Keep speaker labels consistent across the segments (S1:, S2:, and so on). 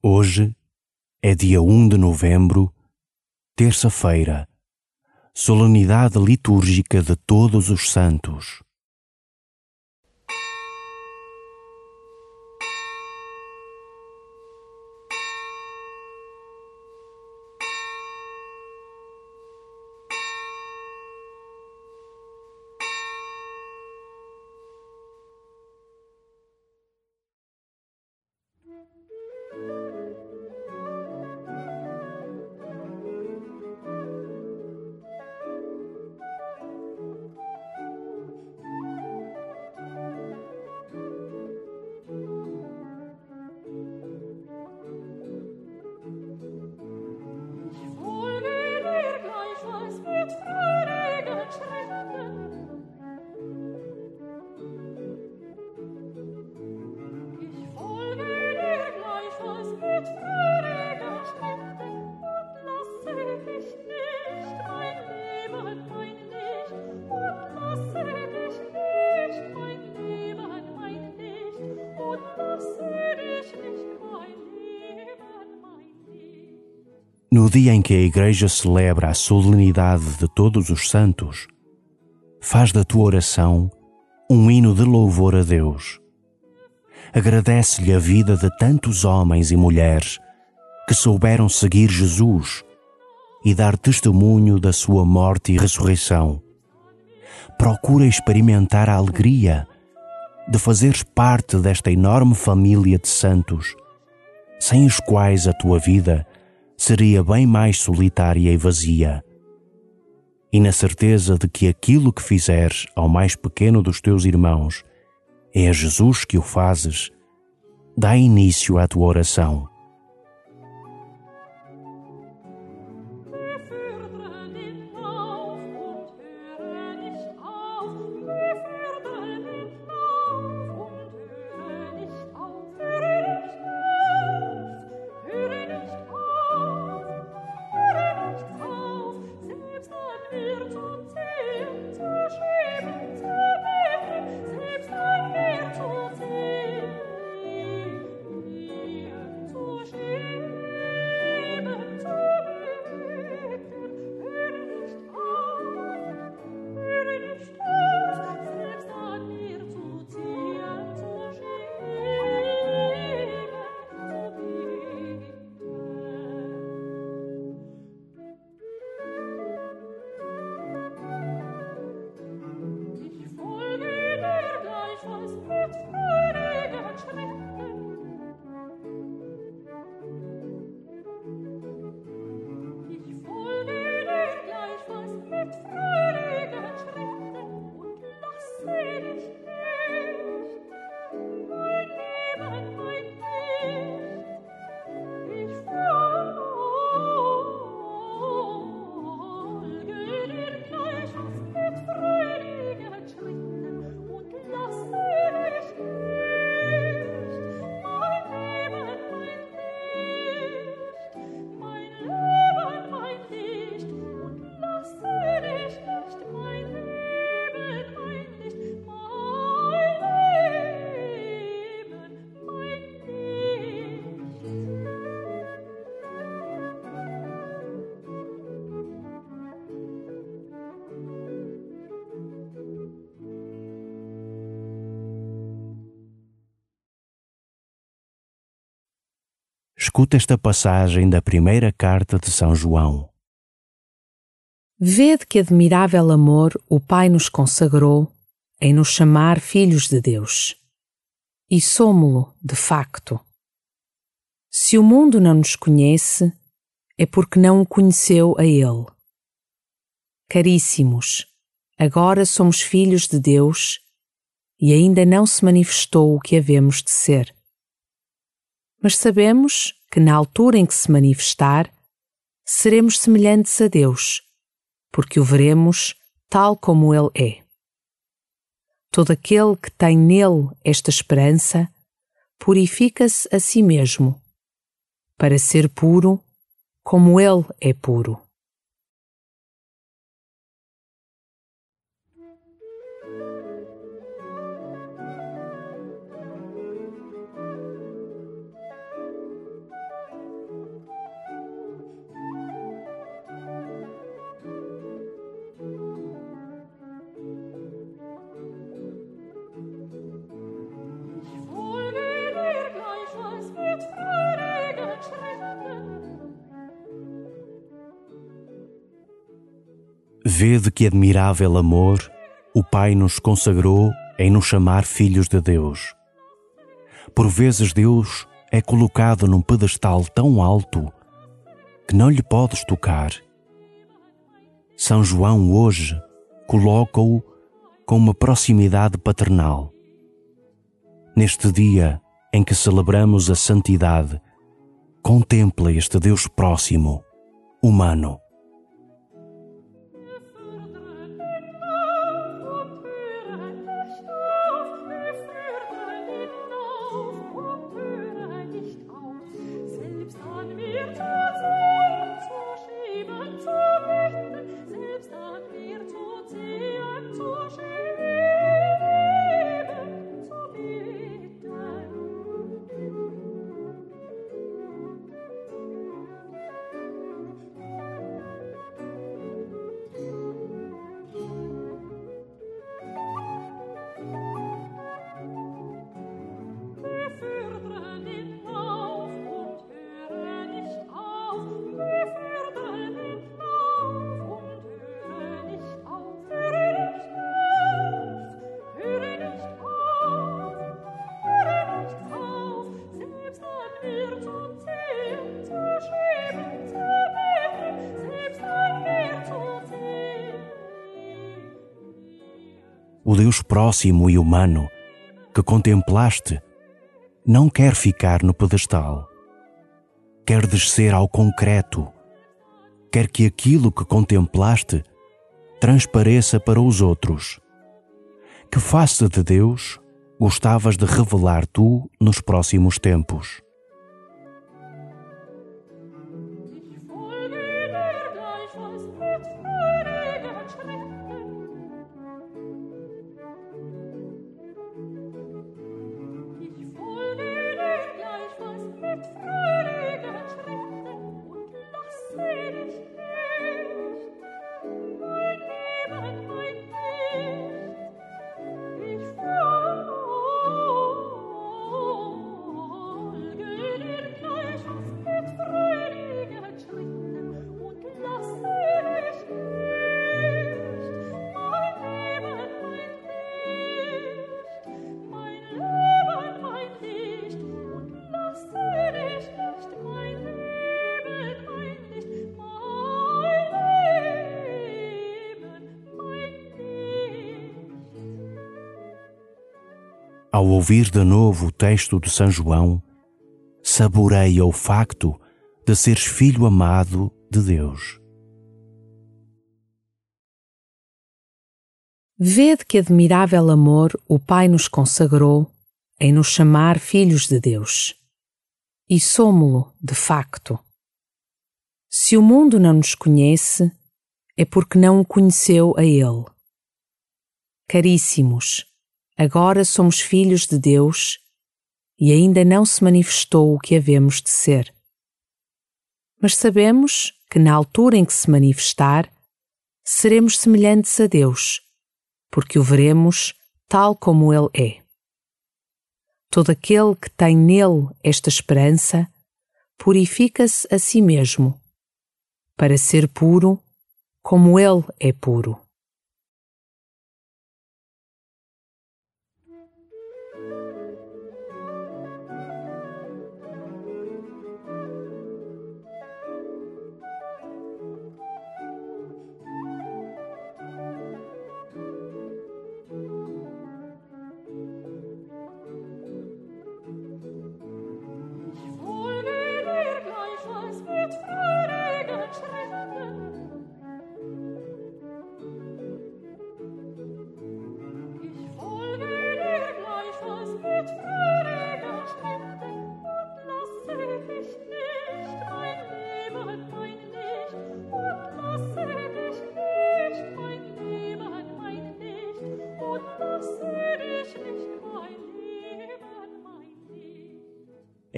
S1: Hoje é dia 1 de novembro, terça-feira, solenidade litúrgica de Todos os Santos. No dia em que a Igreja celebra a solenidade de Todos os Santos, faz da tua oração um hino de louvor a Deus. Agradece-lhe a vida de tantos homens e mulheres que souberam seguir Jesus e dar testemunho da sua morte e ressurreição. Procura experimentar a alegria de fazeres parte desta enorme família de santos, sem os quais a tua vida seria bem mais solitária e vazia. E na certeza de que aquilo que fizeres ao mais pequeno dos teus irmãos é a Jesus que o fazes, dá início à tua oração. Escuta esta passagem da primeira carta de São João.
S2: Vede que admirável amor o Pai nos consagrou em nos chamar filhos de Deus. E somos-lo, de facto. Se o mundo não nos conhece, é porque não o conheceu a Ele. Caríssimos, agora somos filhos de Deus e ainda não se manifestou o que havemos de ser mas sabemos que na altura em que se manifestar, seremos semelhantes a Deus, porque o veremos tal como Ele é. Todo aquele que tem nele esta esperança purifica-se a si mesmo, para ser puro como Ele é puro.
S1: Vede que admirável amor o Pai nos consagrou em nos chamar filhos de Deus. Por vezes Deus é colocado num pedestal tão alto que não lhe podes tocar. São João hoje coloca-o com uma proximidade paternal. Neste dia em que celebramos a santidade, contempla este Deus próximo, humano. O Deus próximo e humano que contemplaste não quer ficar no pedestal. Quer descer ao concreto. Quer que aquilo que contemplaste transpareça para os outros. Que face de Deus gostavas de revelar tu nos próximos tempos? Ouvir de novo o texto de São João, saboreia o facto de seres filho amado de Deus.
S2: Vede que admirável amor o Pai nos consagrou em nos chamar filhos de Deus. E somos-lo, de facto. Se o mundo não nos conhece, é porque não o conheceu a Ele. Caríssimos, Agora somos filhos de Deus e ainda não se manifestou o que havemos de ser. Mas sabemos que na altura em que se manifestar, seremos semelhantes a Deus, porque o veremos tal como Ele é. Todo aquele que tem nele esta esperança purifica-se a si mesmo, para ser puro como Ele é puro.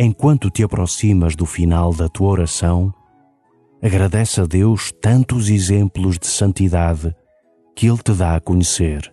S1: Enquanto te aproximas do final da tua oração, agradece a Deus tantos exemplos de santidade que Ele te dá a conhecer.